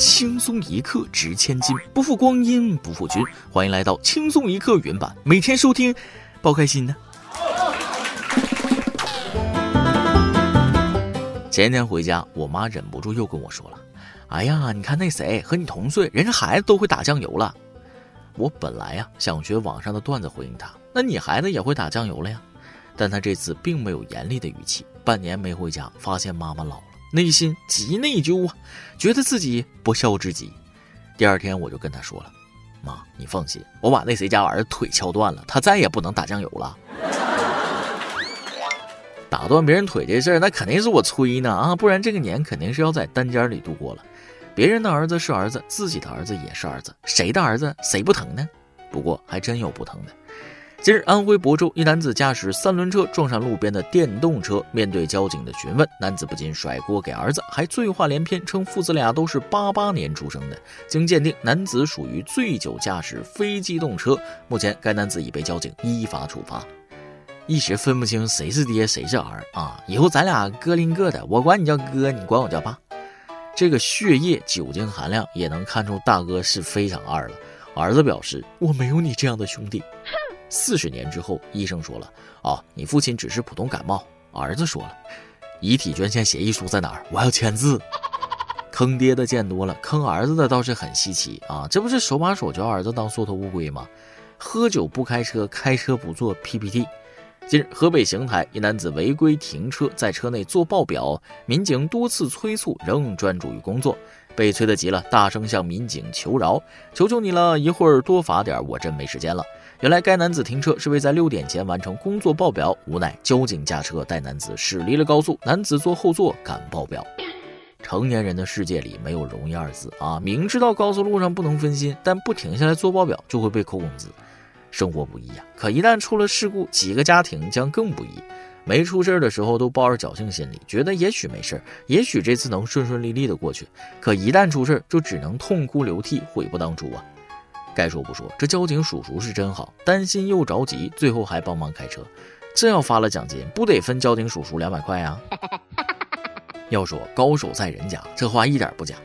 轻松一刻值千金，不负光阴不负君。欢迎来到轻松一刻原版，每天收听，包开心呢。前天回家，我妈忍不住又跟我说了：“哎呀，你看那谁和你同岁，人家孩子都会打酱油了。”我本来呀想学网上的段子回应他：“那你孩子也会打酱油了呀？”但他这次并没有严厉的语气。半年没回家，发现妈妈老了。内心极内疚啊，觉得自己不孝至极。第二天我就跟他说了：“妈，你放心，我把那谁家儿子腿敲断了，他再也不能打酱油了。打断别人腿这事儿，那肯定是我催呢啊，不然这个年肯定是要在单间里度过了。别人的儿子是儿子，自己的儿子也是儿子，谁的儿子谁不疼呢？不过还真有不疼的。”近日，安徽亳州一男子驾驶三轮车撞上路边的电动车，面对交警的询问，男子不仅甩锅给儿子，还醉话连篇，称父子俩都是八八年出生的。经鉴定，男子属于醉酒驾驶非机动车，目前该男子已被交警依法处罚。一时分不清谁是爹谁是儿啊！以后咱俩各拎各的，我管你叫哥，你管我叫爸。这个血液酒精含量也能看出大哥是非常二了。儿子表示：“我没有你这样的兄弟。”四十年之后，医生说了：“啊，你父亲只是普通感冒。”儿子说了：“遗体捐献协议书在哪儿？我要签字。”坑爹的见多了，坑儿子的倒是很稀奇啊！这不是手把手教儿子当缩头乌龟吗？喝酒不开车，开车不做 PPT。近日，河北邢台一男子违规停车，在车内做报表，民警多次催促，仍专注于工作，被催得急了，大声向民警求饶：“求求你了，一会儿多罚点，我真没时间了。”原来该男子停车是为在六点前完成工作报表，无奈交警驾车带男子驶离了高速，男子坐后座赶报表。成年人的世界里没有容易二字啊！明知道高速路上不能分心，但不停下来做报表就会被扣工资。生活不易啊，可一旦出了事故，几个家庭将更不易。没出事的时候都抱着侥幸心理，觉得也许没事儿，也许这次能顺顺利利的过去。可一旦出事，就只能痛哭流涕，悔不当初啊！该说不说，这交警叔叔是真好，担心又着急，最后还帮忙开车。这要发了奖金，不得分交警叔叔两百块啊？要说高手在人家，这话一点不假。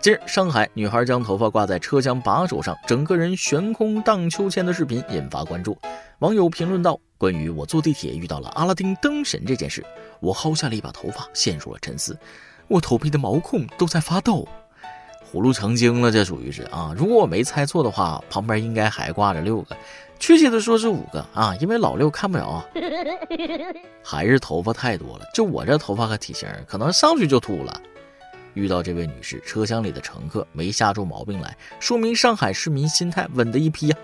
近日，上海女孩将头发挂在车厢把手上，整个人悬空荡秋千的视频引发关注。网友评论道：“关于我坐地铁遇到了阿拉丁灯神这件事，我薅下了一把头发，陷入了沉思。我头皮的毛孔都在发抖。”葫芦成精了，这属于是啊！如果我没猜错的话，旁边应该还挂着六个，确切的说是五个啊，因为老六看不着，还是头发太多了。就我这头发和体型，可能上去就秃了。遇到这位女士，车厢里的乘客没吓出毛病来，说明上海市民心态稳的一批呀！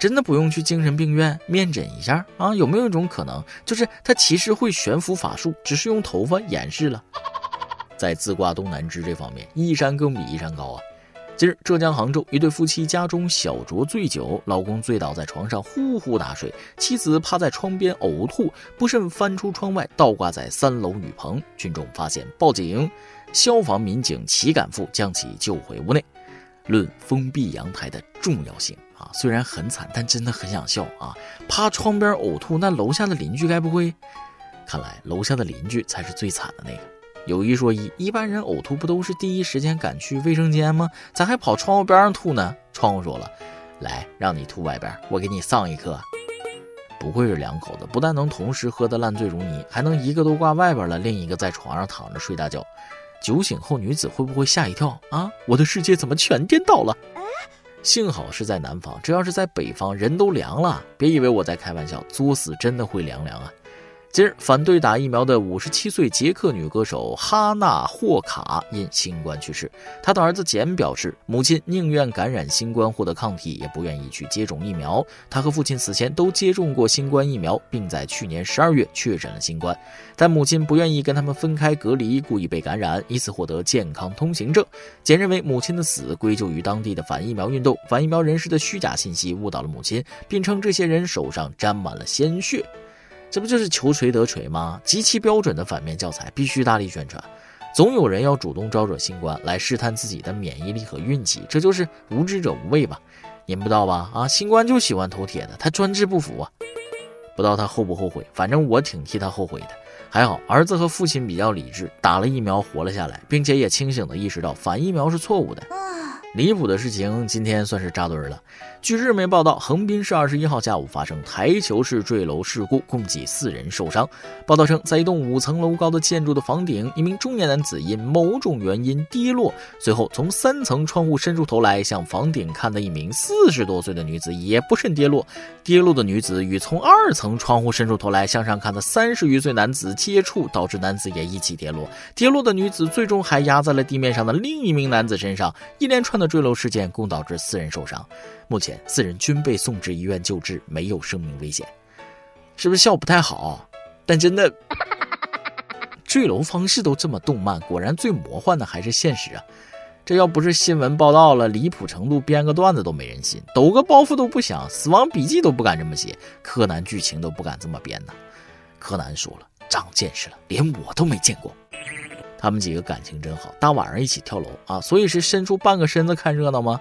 真的不用去精神病院面诊一下啊？有没有一种可能，就是他其实会悬浮法术，只是用头发掩饰了？在自挂东南枝这方面，一山更比一山高啊！近日，浙江杭州一对夫妻家中小酌醉酒，老公醉倒在床上呼呼大睡，妻子趴在窗边呕吐，不慎翻出窗外，倒挂在三楼雨棚。群众发现报警，消防民警齐赶赴，将其救回屋内。论封闭阳台的重要性啊，虽然很惨，但真的很想笑啊！趴窗边呕吐，那楼下的邻居该不会？看来楼下的邻居才是最惨的那个。有一说一，一般人呕吐不都是第一时间赶去卫生间吗？咋还跑窗户边上吐呢？窗户说了：“来，让你吐外边，我给你上一课。”不愧是两口子，不但能同时喝得烂醉如泥，还能一个都挂外边了，另一个在床上躺着睡大觉。酒醒后，女子会不会吓一跳啊？我的世界怎么全颠倒了？幸好是在南方，这要是在北方，人都凉了。别以为我在开玩笑，作死真的会凉凉啊！近日，反对打疫苗的五十七岁捷克女歌手哈娜·霍卡因新冠去世。她的儿子简表示，母亲宁愿感染新冠获得抗体，也不愿意去接种疫苗。他和父亲此前都接种过新冠疫苗，并在去年十二月确诊了新冠，但母亲不愿意跟他们分开隔离，故意被感染，以此获得健康通行证。简认为母亲的死归咎于当地的反疫苗运动，反疫苗人士的虚假信息误导了母亲，并称这些人手上沾满了鲜血。这不就是求锤得锤吗？极其标准的反面教材，必须大力宣传。总有人要主动招惹新冠来试探自己的免疫力和运气，这就是无知者无畏吧？您不知道吧？啊，新冠就喜欢头铁的，他专治不服啊！不知道他后不后悔？反正我挺替他后悔的。还好儿子和父亲比较理智，打了疫苗活了下来，并且也清醒地意识到反疫苗是错误的。离谱的事情今天算是扎堆了。据日媒报道，横滨市二十一号下午发生台球式坠楼事故，共计四人受伤。报道称，在一栋五层楼高的建筑的房顶，一名中年男子因某种原因跌落，随后从三层窗户伸出头来向房顶看的一名四十多岁的女子也不慎跌落。跌落的女子与从二层窗户伸出头来向上看的三十余岁男子接触，导致男子也一起跌落。跌落的女子最终还压在了地面上的另一名男子身上。一连串的。坠楼事件共导致四人受伤，目前四人均被送至医院救治，没有生命危险。是不是笑不太好？但真的，坠楼方式都这么动漫，果然最魔幻的还是现实啊！这要不是新闻报道了，离谱程度编个段子都没人信，抖个包袱都不想，死亡笔记都不敢这么写，柯南剧情都不敢这么编呢。柯南说了，长见识了，连我都没见过。他们几个感情真好，大晚上一起跳楼啊！所以是伸出半个身子看热闹吗？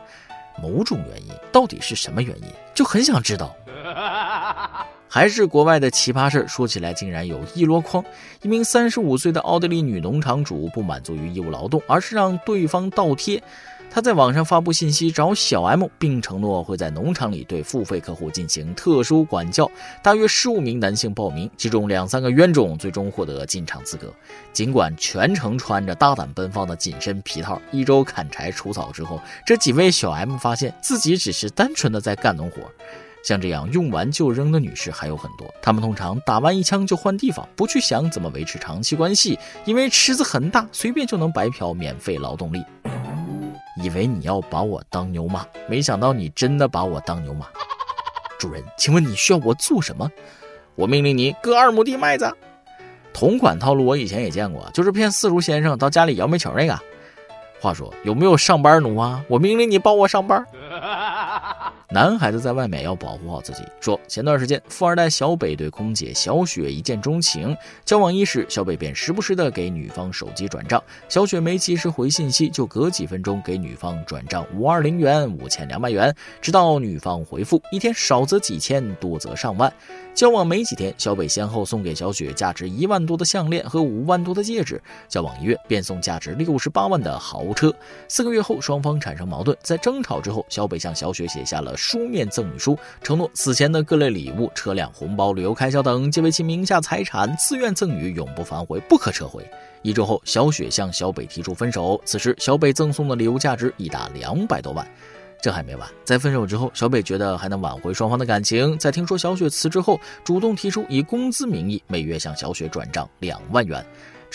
某种原因，到底是什么原因？就很想知道。还是国外的奇葩事儿，说起来竟然有一箩筐。一名三十五岁的奥地利女农场主不满足于义务劳动，而是让对方倒贴。他在网上发布信息找小 M，并承诺会在农场里对付费客户进行特殊管教。大约十五名男性报名，其中两三个冤种，最终获得进场资格。尽管全程穿着大胆奔放的紧身皮套，一周砍柴除草之后，这几位小 M 发现自己只是单纯的在干农活。像这样用完就扔的女士还有很多，她们通常打完一枪就换地方，不去想怎么维持长期关系，因为池子很大，随便就能白嫖免费劳动力。以为你要把我当牛马，没想到你真的把我当牛马。主人，请问你需要我做什么？我命令你割二亩地麦子。同款套路我以前也见过，就是骗四叔先生到家里摇煤球那个。话说有没有上班奴啊？我命令你帮我上班。男孩子在外面要保护好自己。说前段时间，富二代小北对空姐小雪一见钟情，交往伊始，小北便时不时的给女方手机转账，小雪没及时回信息，就隔几分钟给女方转账五二零元、五千两百元，直到女方回复，一天少则几千，多则上万。交往没几天，小北先后送给小雪价值一万多的项链和五万多的戒指，交往一月便送价值六十八万的豪车。四个月后，双方产生矛盾，在争吵之后，小北向小雪写下了。书面赠与书承诺，死前的各类礼物、车辆、红包、旅游开销等，皆为其名下财产，自愿赠与，永不反悔，不可撤回。一周后，小雪向小北提出分手。此时，小北赠送的礼物价值已达两百多万。这还没完，在分手之后，小北觉得还能挽回双方的感情，在听说小雪辞职后，主动提出以工资名义，每月向小雪转账两万元。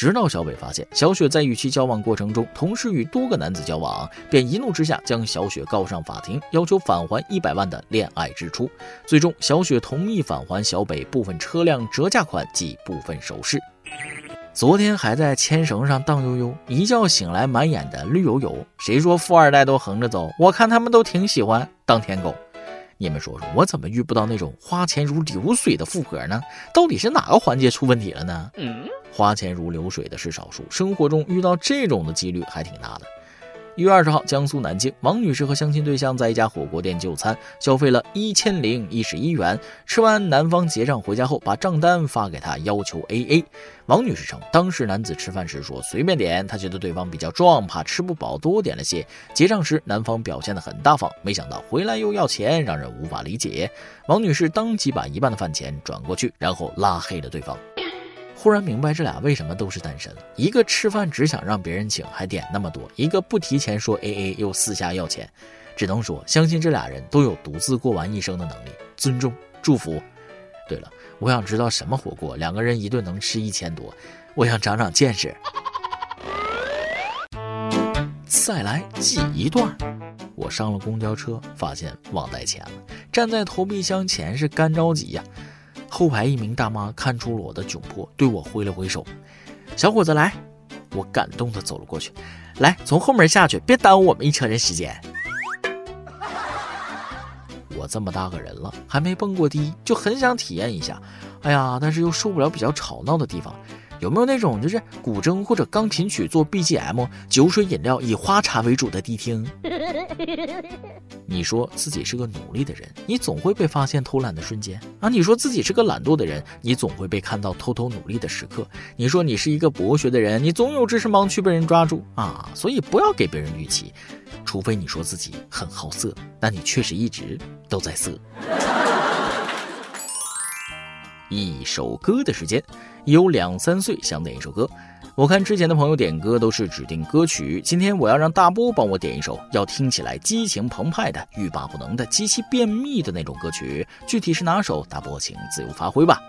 直到小北发现小雪在与其交往过程中，同时与多个男子交往，便一怒之下将小雪告上法庭，要求返还一百万的恋爱支出。最终，小雪同意返还小北部分车辆折价款及部分首饰。昨天还在牵绳上荡悠悠，一觉醒来满眼的绿油油。谁说富二代都横着走？我看他们都挺喜欢当舔狗。你们说说，我怎么遇不到那种花钱如流水的富婆呢？到底是哪个环节出问题了呢？嗯。花钱如流水的是少数，生活中遇到这种的几率还挺大的。一月二十号，江苏南京，王女士和相亲对象在一家火锅店就餐，消费了一千零一十一元。吃完，男方结账回家后，把账单发给她，要求 A A。王女士称，当时男子吃饭时说随便点，她觉得对方比较壮，怕吃不饱，多点了些。结账时，男方表现得很大方，没想到回来又要钱，让人无法理解。王女士当即把一半的饭钱转过去，然后拉黑了对方。忽然明白这俩为什么都是单身了。一个吃饭只想让别人请，还点那么多；一个不提前说 A A，又私下要钱。只能说，相信这俩人都有独自过完一生的能力。尊重，祝福。对了，我想知道什么火锅，两个人一顿能吃一千多？我想长长见识。再来记一段。我上了公交车，发现忘带钱了，站在投币箱前是干着急呀。后排一名大妈看出了我的窘迫，对我挥了挥手：“小伙子，来！”我感动的走了过去：“来，从后门下去，别耽误我们一车人时间。”我这么大个人了，还没蹦过迪，就很想体验一下。哎呀，但是又受不了比较吵闹的地方。有没有那种就是古筝或者钢琴曲做 BGM，酒水饮料以花茶为主的迪厅？你说自己是个努力的人，你总会被发现偷懒的瞬间啊；你说自己是个懒惰的人，你总会被看到偷偷努力的时刻；你说你是一个博学的人，你总有知识盲区被人抓住啊。所以不要给别人预期，除非你说自己很好色，但你确实一直都在色。一首歌的时间，有两三岁想点一首歌。我看之前的朋友点歌都是指定歌曲，今天我要让大波帮我点一首，要听起来激情澎湃的、欲罢不能的、极其便秘的那种歌曲。具体是哪首，大波请自由发挥吧。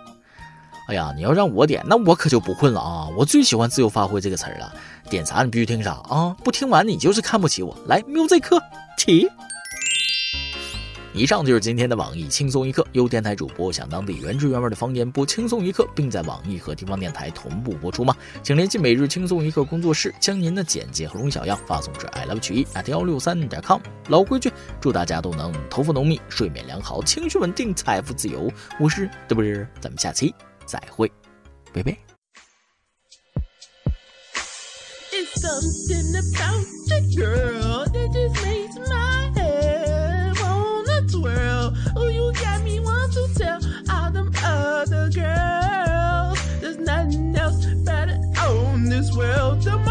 哎呀，你要让我点，那我可就不混了啊！我最喜欢“自由发挥”这个词儿了，点啥你必须听啥啊！不听完你就是看不起我。来，music 起。以上就是今天的网易轻松一刻，由电台主播想当地原汁原味的方言播轻松一刻，并在网易和地方电台同步播出吗？请联系每日轻松一刻工作室，将您的简介和录音小样发送至 i love 曲艺 at 幺六三点 com。老规矩，祝大家都能头发浓密、睡眠良好、情绪稳定、财富自由。我是嘚啵儿，咱们下期再会，拜拜。something about the girl. well tomorrow.